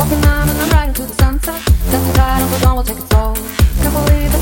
Walking on, and I'm riding to the sunset. That's the tide, we're gone, we'll take it slow. Can't believe it.